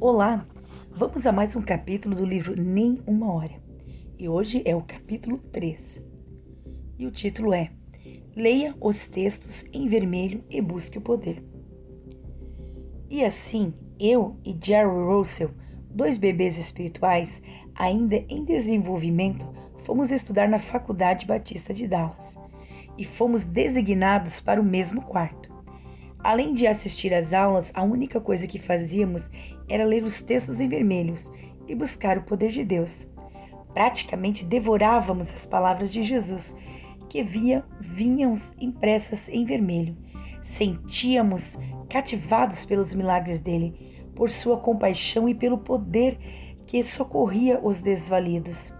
Olá, vamos a mais um capítulo do livro Nem Uma Hora. E hoje é o capítulo 3. E o título é Leia os textos em vermelho e busque o poder. E assim, eu e Jerry Russell, dois bebês espirituais ainda em desenvolvimento, fomos estudar na Faculdade Batista de Dallas e fomos designados para o mesmo quarto. Além de assistir às aulas, a única coisa que fazíamos era ler os textos em vermelhos e buscar o poder de Deus. Praticamente devorávamos as palavras de Jesus, que via, vinham impressas em vermelho. Sentíamos cativados pelos milagres dele, por sua compaixão e pelo poder que socorria os desvalidos.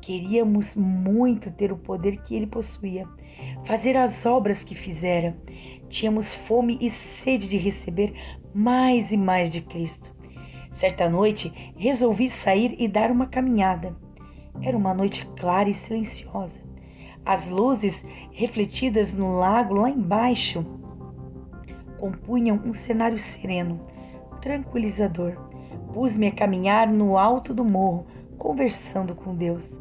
Queríamos muito ter o poder que ele possuía, fazer as obras que fizera. Tínhamos fome e sede de receber mais e mais de Cristo. Certa noite, resolvi sair e dar uma caminhada. Era uma noite clara e silenciosa. As luzes refletidas no lago lá embaixo compunham um cenário sereno, tranquilizador. Pus-me a caminhar no alto do morro, conversando com Deus.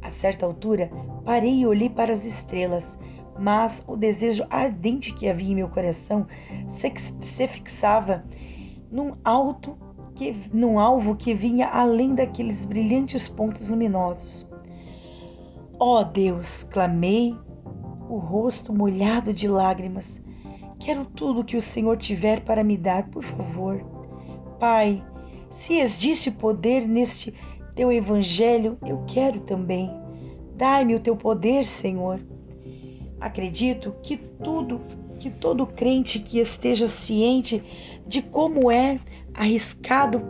A certa altura, parei e olhei para as estrelas, mas o desejo ardente que havia em meu coração se, fixava num alto que, num alvo que vinha além daqueles brilhantes pontos luminosos. Ó oh Deus, clamei, o rosto molhado de lágrimas. Quero tudo que o Senhor tiver para me dar, por favor. Pai, se existe poder neste teu evangelho, eu quero também. Dai-me o teu poder, Senhor. Acredito que tudo, que todo crente que esteja ciente de como é arriscado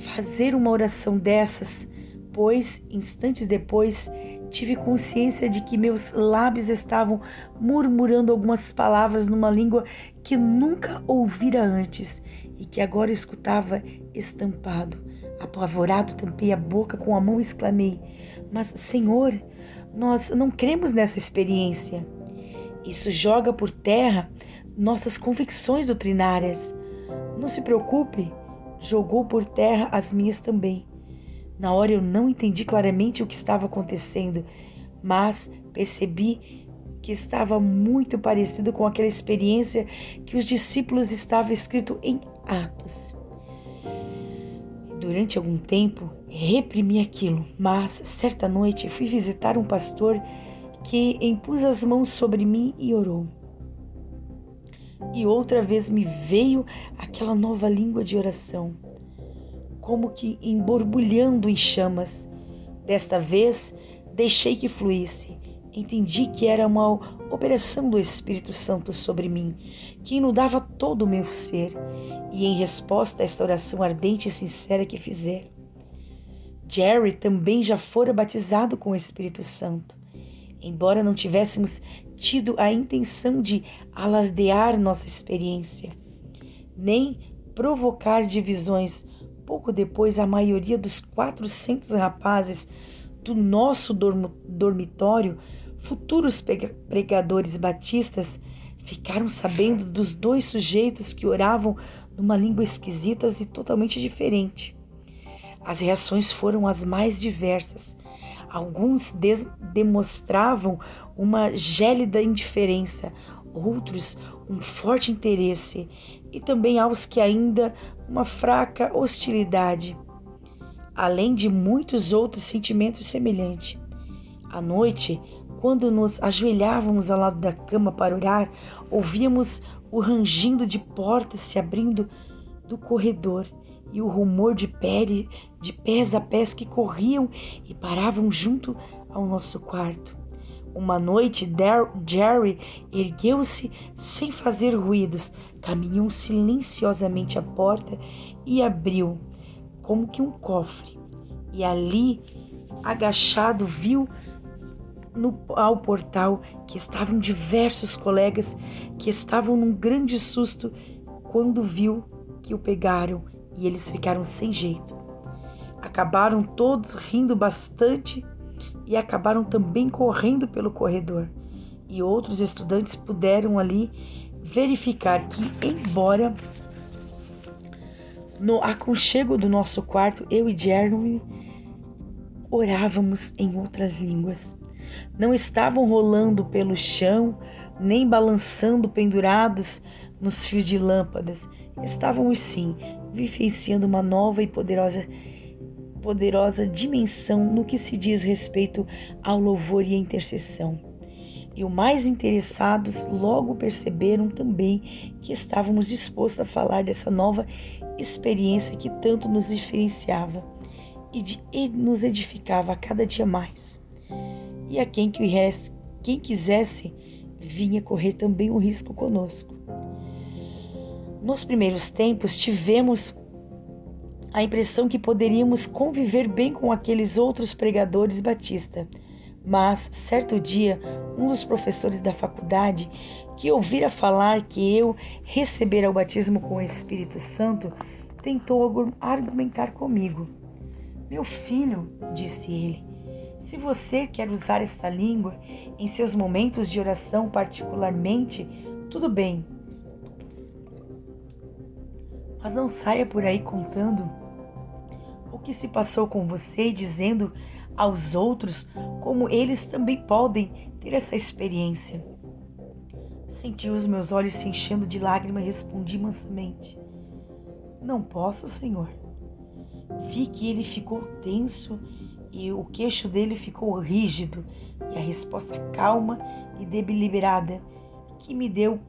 fazer uma oração dessas, pois instantes depois tive consciência de que meus lábios estavam murmurando algumas palavras numa língua que nunca ouvira antes e que agora escutava estampado. Apavorado, tampei a boca com a mão e exclamei: Mas, Senhor, nós não cremos nessa experiência. Isso joga por terra nossas convicções doutrinárias. Não se preocupe, jogou por terra as minhas também. Na hora eu não entendi claramente o que estava acontecendo, mas percebi que estava muito parecido com aquela experiência que os discípulos estava escrito em Atos. Durante algum tempo reprimi aquilo, mas certa noite fui visitar um pastor que impôs as mãos sobre mim e orou. E outra vez me veio aquela nova língua de oração, como que emborbulhando em chamas. Desta vez deixei que fluísse. Entendi que era uma operação do Espírito Santo sobre mim, que inundava todo o meu ser e em resposta a esta oração ardente e sincera que fizer. Jerry também já fora batizado com o Espírito Santo. Embora não tivéssemos tido a intenção de alardear nossa experiência, nem provocar divisões, pouco depois a maioria dos 400 rapazes do nosso dormitório, futuros pregadores batistas, ficaram sabendo dos dois sujeitos que oravam numa língua esquisita e totalmente diferente. As reações foram as mais diversas. Alguns demonstravam uma gélida indiferença, outros um forte interesse e também aos que ainda uma fraca hostilidade, além de muitos outros sentimentos semelhantes. À noite, quando nos ajoelhávamos ao lado da cama para orar, ouvíamos o rangindo de portas se abrindo do corredor e o rumor de, pere, de pés a pés que corriam e paravam junto ao nosso quarto. Uma noite, Jerry ergueu-se sem fazer ruídos, caminhou silenciosamente à porta e abriu, como que um cofre. E ali, agachado, viu no, ao portal que estavam diversos colegas que estavam num grande susto quando viu que o pegaram e eles ficaram sem jeito. Acabaram todos rindo bastante e acabaram também correndo pelo corredor. E outros estudantes puderam ali verificar que, embora No aconchego do nosso quarto, eu e Jeremy orávamos em outras línguas. Não estavam rolando pelo chão, nem balançando pendurados nos fios de lâmpadas. Estávamos sim vivenciando uma nova e poderosa poderosa dimensão no que se diz respeito ao louvor e à intercessão. E os mais interessados logo perceberam também que estávamos dispostos a falar dessa nova experiência que tanto nos diferenciava e, de, e nos edificava a cada dia mais. E a quem, quem quisesse vinha correr também o risco conosco. Nos primeiros tempos tivemos a impressão que poderíamos conviver bem com aqueles outros pregadores batista. Mas, certo dia, um dos professores da faculdade, que ouvira falar que eu recebera o batismo com o Espírito Santo, tentou argumentar comigo. Meu filho, disse ele, se você quer usar esta língua em seus momentos de oração particularmente, tudo bem. Mas não saia por aí contando o que se passou com você e dizendo aos outros como eles também podem ter essa experiência. Senti os meus olhos se enchendo de lágrimas e respondi mansamente: Não posso, Senhor. Vi que ele ficou tenso e o queixo dele ficou rígido, e a resposta calma e deliberada que me deu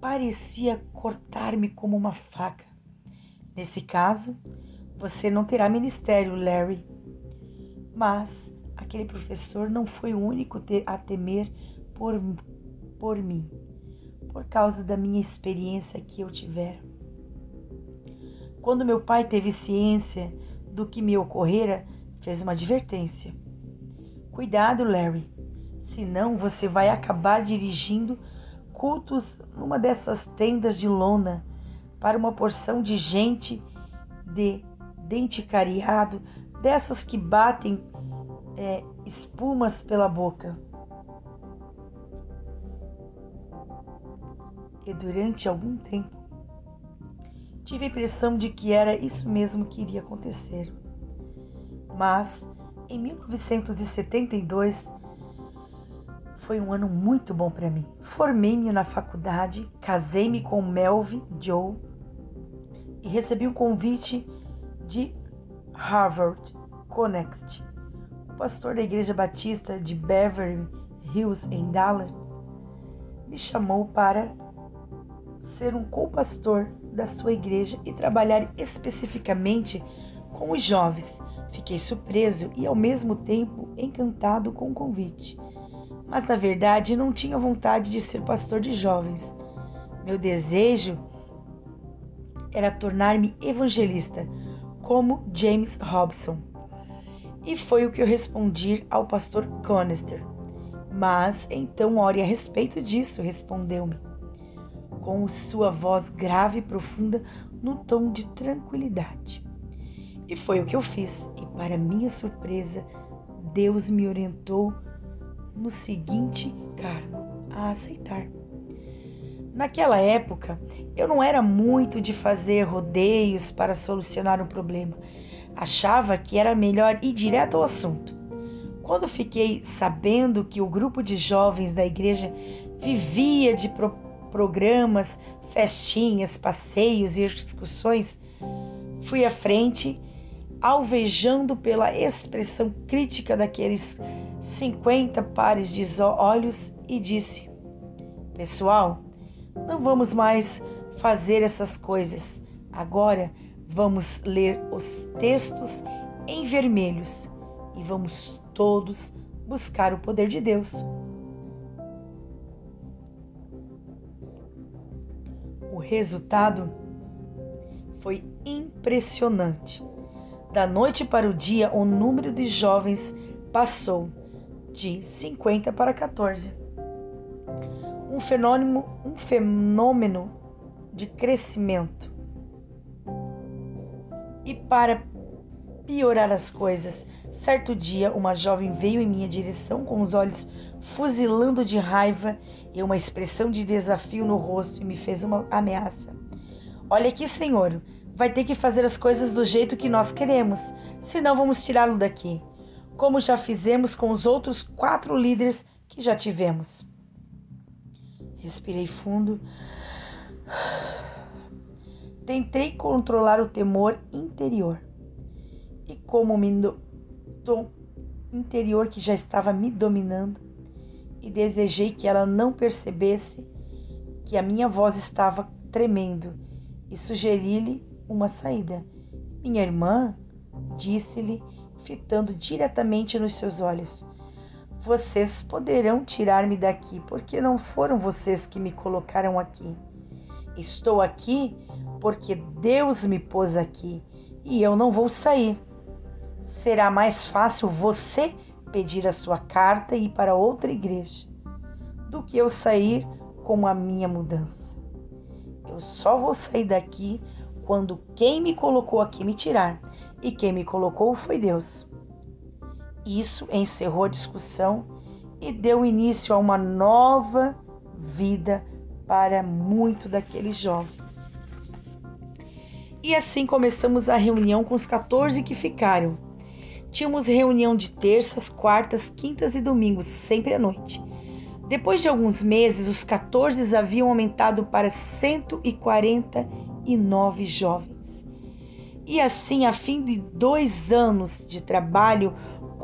parecia cortar-me como uma faca. Nesse caso, você não terá ministério, Larry. Mas aquele professor não foi o único a temer por, por mim, por causa da minha experiência que eu tivera. Quando meu pai teve ciência do que me ocorrera, fez uma advertência. Cuidado, Larry, senão você vai acabar dirigindo cultos numa dessas tendas de lona para uma porção de gente de dente cariado, dessas que batem é, espumas pela boca. E durante algum tempo tive a impressão de que era isso mesmo que iria acontecer. Mas em 1972 foi um ano muito bom para mim. Formei-me na faculdade, casei-me com Melvin Joe e recebi um convite de Harvard, Connecticut. O pastor da Igreja Batista de Beverly Hills, em Dallas, me chamou para ser um co-pastor da sua igreja e trabalhar especificamente com os jovens. Fiquei surpreso e ao mesmo tempo encantado com o convite. Mas na verdade não tinha vontade de ser pastor de jovens. Meu desejo era tornar-me evangelista, como James Robson. E foi o que eu respondi ao pastor Conister. Mas então ore a respeito disso, respondeu-me, com sua voz grave e profunda, no tom de tranquilidade. E foi o que eu fiz, e para minha surpresa, Deus me orientou no seguinte cargo a aceitar. Naquela época, eu não era muito de fazer rodeios para solucionar um problema. Achava que era melhor ir direto ao assunto. Quando fiquei sabendo que o grupo de jovens da igreja vivia de pro programas, festinhas, passeios e excursões, fui à frente, alvejando pela expressão crítica daqueles 50 pares de olhos e disse: Pessoal, não vamos mais fazer essas coisas. Agora vamos ler os textos em vermelhos e vamos todos buscar o poder de Deus. O resultado foi impressionante. Da noite para o dia, o número de jovens passou de 50 para 14 um fenômeno, um fenômeno de crescimento. E para piorar as coisas, certo dia uma jovem veio em minha direção com os olhos fuzilando de raiva e uma expressão de desafio no rosto e me fez uma ameaça. Olha aqui, senhor, vai ter que fazer as coisas do jeito que nós queremos, senão vamos tirá-lo daqui, como já fizemos com os outros quatro líderes que já tivemos. Respirei fundo. Tentei controlar o temor interior. E como me do, do interior que já estava me dominando, e desejei que ela não percebesse que a minha voz estava tremendo e sugeri-lhe uma saída. Minha irmã disse-lhe, fitando diretamente nos seus olhos: Vocês poderão tirar-me daqui, porque não foram vocês que me colocaram aqui. Estou aqui porque Deus me pôs aqui e eu não vou sair. Será mais fácil você pedir a sua carta e ir para outra igreja do que eu sair com a minha mudança. Eu só vou sair daqui quando quem me colocou aqui me tirar, e quem me colocou foi Deus. Isso encerrou a discussão e deu início a uma nova vida para muito daqueles jovens. E assim começamos a reunião com os 14 que ficaram. Tínhamos reunião de terças, quartas, quintas e domingos, sempre à noite. Depois de alguns meses, os 14 haviam aumentado para 149 jovens. E assim, a fim de dois anos de trabalho,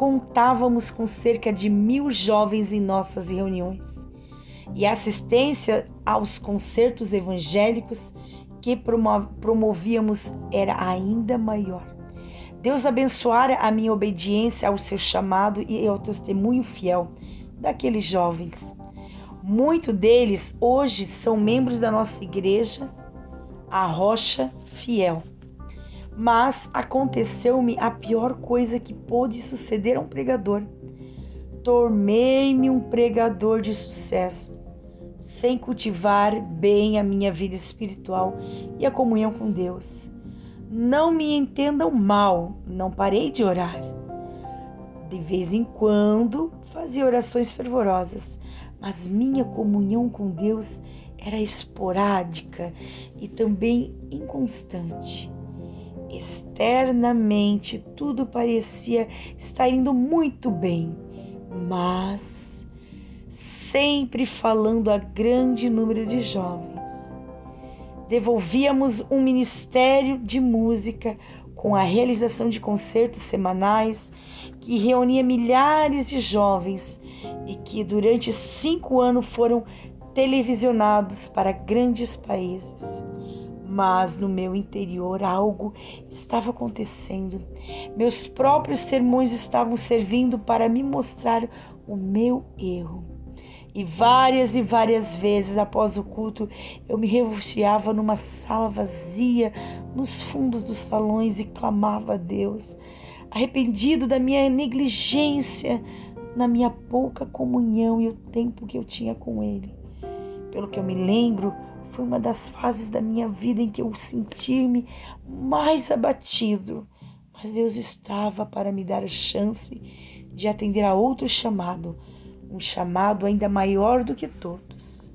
contávamos com cerca de mil jovens em nossas reuniões. E assistência aos concertos evangélicos que promovíamos era ainda maior. Deus abençoara a minha obediência ao seu chamado e ao testemunho fiel daqueles jovens. Muitos deles hoje são membros da nossa igreja, a Rocha Fiel. Mas aconteceu-me a pior coisa que pôde suceder a um pregador. Tornei-me um pregador de sucesso, sem cultivar bem a minha vida espiritual e a comunhão com Deus. Não me entendam mal, não parei de orar. De vez em quando fazia orações fervorosas, mas minha comunhão com Deus era esporádica e também inconstante. Externamente tudo parecia estar indo muito bem, mas sempre falando a grande número de jovens. Devolvíamos um ministério de música com a realização de concertos semanais que reunia milhares de jovens e que durante cinco anos foram televisionados para grandes países. Mas no meu interior algo estava acontecendo. Meus próprios sermões estavam servindo para me mostrar o meu erro. E várias e várias vezes após o culto eu me refugiava numa sala vazia, nos fundos dos salões e clamava a Deus, arrependido da minha negligência, na minha pouca comunhão e o tempo que eu tinha com Ele. Pelo que eu me lembro, foi uma das fases da minha vida em que eu senti-me mais abatido, mas Deus estava para me dar a chance de atender a outro chamado, um chamado ainda maior do que todos.